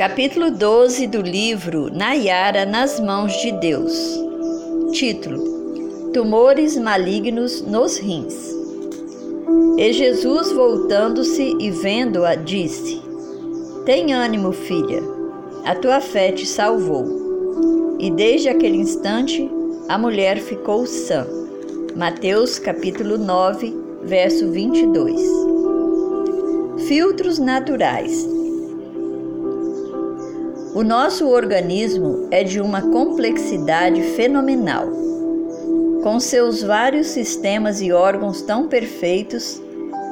Capítulo 12 do livro Nayara nas mãos de Deus. Título: Tumores malignos nos rins. E Jesus, voltando-se e vendo-a, disse: Tem ânimo, filha, a tua fé te salvou. E desde aquele instante a mulher ficou sã. Mateus capítulo 9, verso 22. Filtros naturais. O nosso organismo é de uma complexidade fenomenal, com seus vários sistemas e órgãos tão perfeitos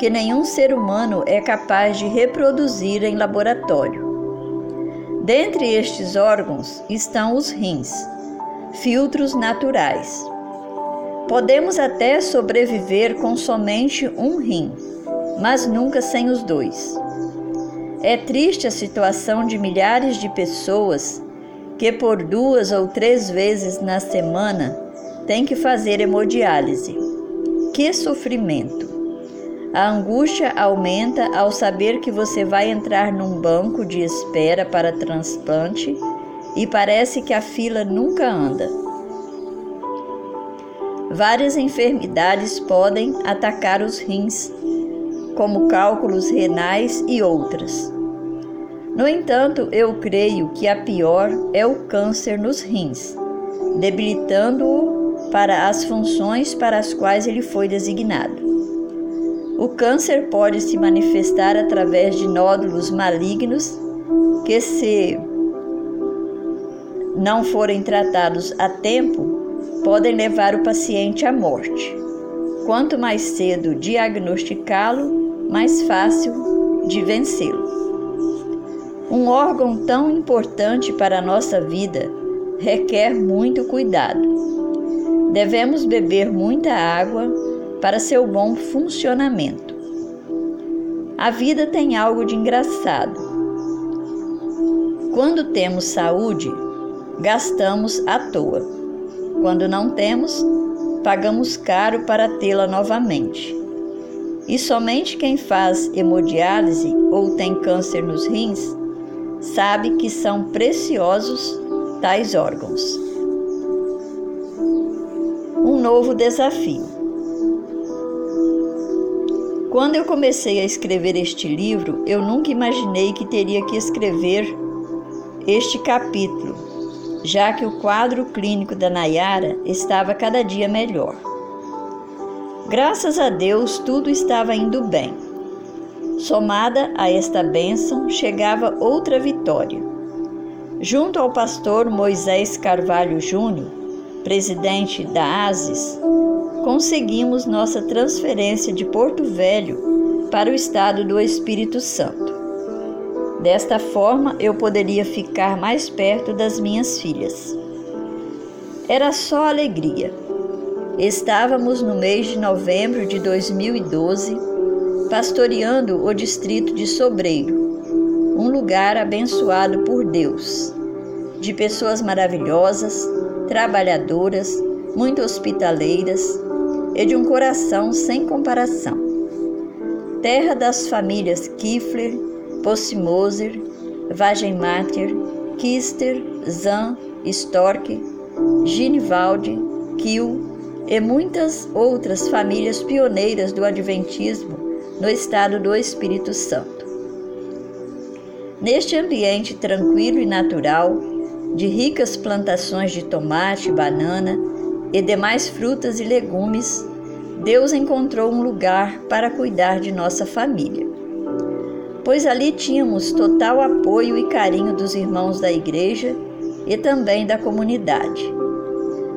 que nenhum ser humano é capaz de reproduzir em laboratório. Dentre estes órgãos estão os rins, filtros naturais. Podemos até sobreviver com somente um rim, mas nunca sem os dois. É triste a situação de milhares de pessoas que por duas ou três vezes na semana têm que fazer hemodiálise. Que sofrimento! A angústia aumenta ao saber que você vai entrar num banco de espera para transplante e parece que a fila nunca anda. Várias enfermidades podem atacar os rins como cálculos renais e outras. No entanto, eu creio que a pior é o câncer nos rins, debilitando-o para as funções para as quais ele foi designado. O câncer pode se manifestar através de nódulos malignos que, se não forem tratados a tempo, podem levar o paciente à morte. Quanto mais cedo diagnosticá-lo, mais fácil de vencê-lo. Um órgão tão importante para a nossa vida requer muito cuidado. Devemos beber muita água para seu bom funcionamento. A vida tem algo de engraçado. Quando temos saúde, gastamos à toa. Quando não temos, pagamos caro para tê-la novamente. E somente quem faz hemodiálise ou tem câncer nos rins sabe que são preciosos tais órgãos. Um novo desafio. Quando eu comecei a escrever este livro, eu nunca imaginei que teria que escrever este capítulo, já que o quadro clínico da Nayara estava cada dia melhor. Graças a Deus, tudo estava indo bem. Somada a esta bênção, chegava outra vitória. Junto ao pastor Moisés Carvalho Júnior, presidente da ASIS, conseguimos nossa transferência de Porto Velho para o estado do Espírito Santo. Desta forma, eu poderia ficar mais perto das minhas filhas. Era só alegria. Estávamos no mês de novembro de 2012, pastoreando o distrito de Sobreiro, um lugar abençoado por Deus, de pessoas maravilhosas, trabalhadoras, muito hospitaleiras e de um coração sem comparação. Terra das famílias Kifler, Possimoser, Wagenmatter, Kister, Zan, Stork, Ginivaldi, Kiel, e muitas outras famílias pioneiras do Adventismo no estado do Espírito Santo. Neste ambiente tranquilo e natural, de ricas plantações de tomate, banana e demais frutas e legumes, Deus encontrou um lugar para cuidar de nossa família. Pois ali tínhamos total apoio e carinho dos irmãos da igreja e também da comunidade.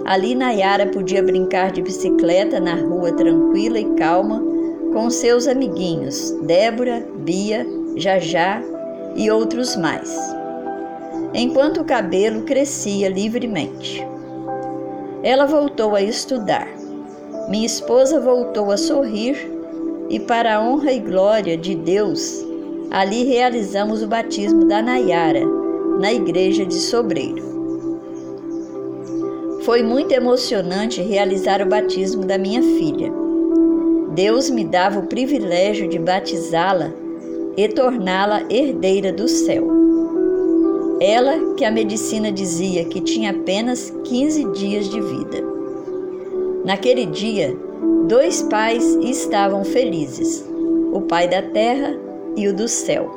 Ali Nayara podia brincar de bicicleta na rua tranquila e calma com seus amiguinhos Débora, Bia, Jajá e outros mais. Enquanto o cabelo crescia livremente. Ela voltou a estudar. Minha esposa voltou a sorrir e, para a honra e glória de Deus, ali realizamos o batismo da Nayara, na igreja de Sobreiro. Foi muito emocionante realizar o batismo da minha filha. Deus me dava o privilégio de batizá-la e torná-la herdeira do céu. Ela que a medicina dizia que tinha apenas 15 dias de vida. Naquele dia, dois pais estavam felizes: o pai da terra e o do céu.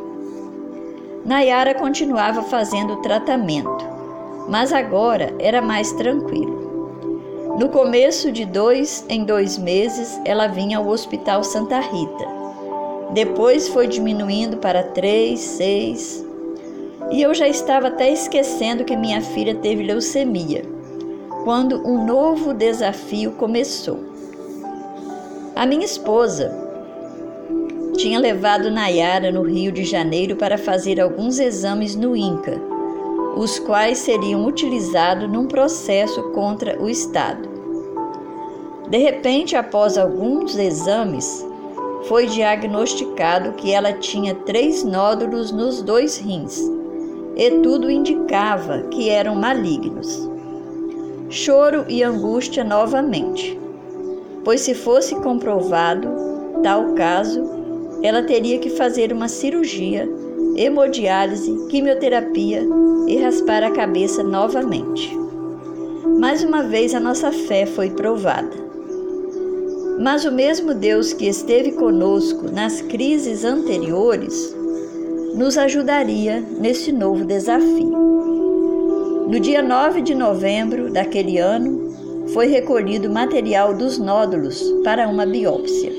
Nayara continuava fazendo o tratamento, mas agora era mais tranquilo. No começo de dois em dois meses, ela vinha ao Hospital Santa Rita. Depois foi diminuindo para três, seis, e eu já estava até esquecendo que minha filha teve leucemia, quando um novo desafio começou. A minha esposa tinha levado Nayara no Rio de Janeiro para fazer alguns exames no INCA, os quais seriam utilizados num processo contra o Estado. De repente, após alguns exames, foi diagnosticado que ela tinha três nódulos nos dois rins e tudo indicava que eram malignos. Choro e angústia novamente, pois se fosse comprovado tal caso, ela teria que fazer uma cirurgia, hemodiálise, quimioterapia e raspar a cabeça novamente. Mais uma vez a nossa fé foi provada. Mas o mesmo Deus que esteve conosco nas crises anteriores nos ajudaria nesse novo desafio. No dia 9 de novembro daquele ano, foi recolhido material dos nódulos para uma biópsia.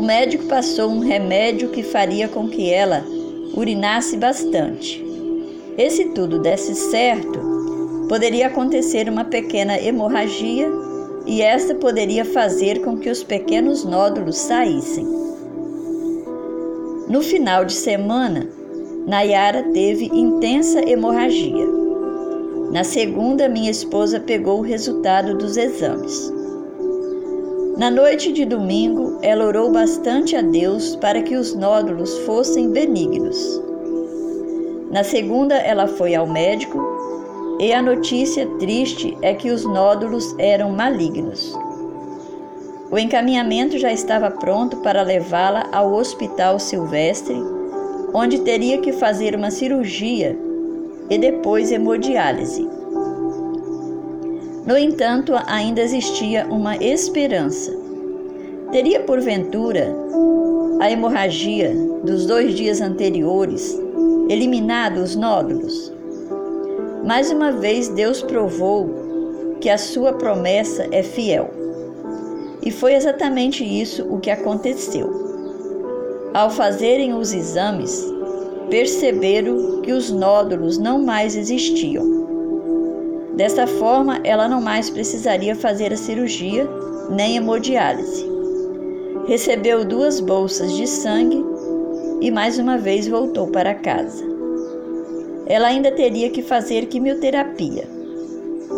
O médico passou um remédio que faria com que ela urinasse bastante. E se tudo desse certo, poderia acontecer uma pequena hemorragia e esta poderia fazer com que os pequenos nódulos saíssem. No final de semana, Nayara teve intensa hemorragia. Na segunda, minha esposa pegou o resultado dos exames. Na noite de domingo, ela orou bastante a Deus para que os nódulos fossem benignos. Na segunda, ela foi ao médico e a notícia triste é que os nódulos eram malignos. O encaminhamento já estava pronto para levá-la ao Hospital Silvestre, onde teria que fazer uma cirurgia e depois hemodiálise. No entanto, ainda existia uma esperança. Teria, porventura, a hemorragia dos dois dias anteriores eliminado os nódulos? Mais uma vez, Deus provou que a sua promessa é fiel. E foi exatamente isso o que aconteceu. Ao fazerem os exames, perceberam que os nódulos não mais existiam. Dessa forma, ela não mais precisaria fazer a cirurgia nem hemodiálise. Recebeu duas bolsas de sangue e mais uma vez voltou para casa. Ela ainda teria que fazer quimioterapia.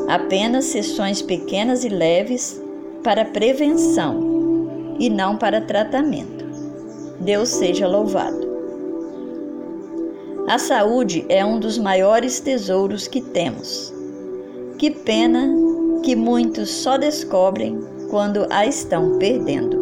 Apenas sessões pequenas e leves para prevenção e não para tratamento. Deus seja louvado. A saúde é um dos maiores tesouros que temos. Que pena que muitos só descobrem quando a estão perdendo.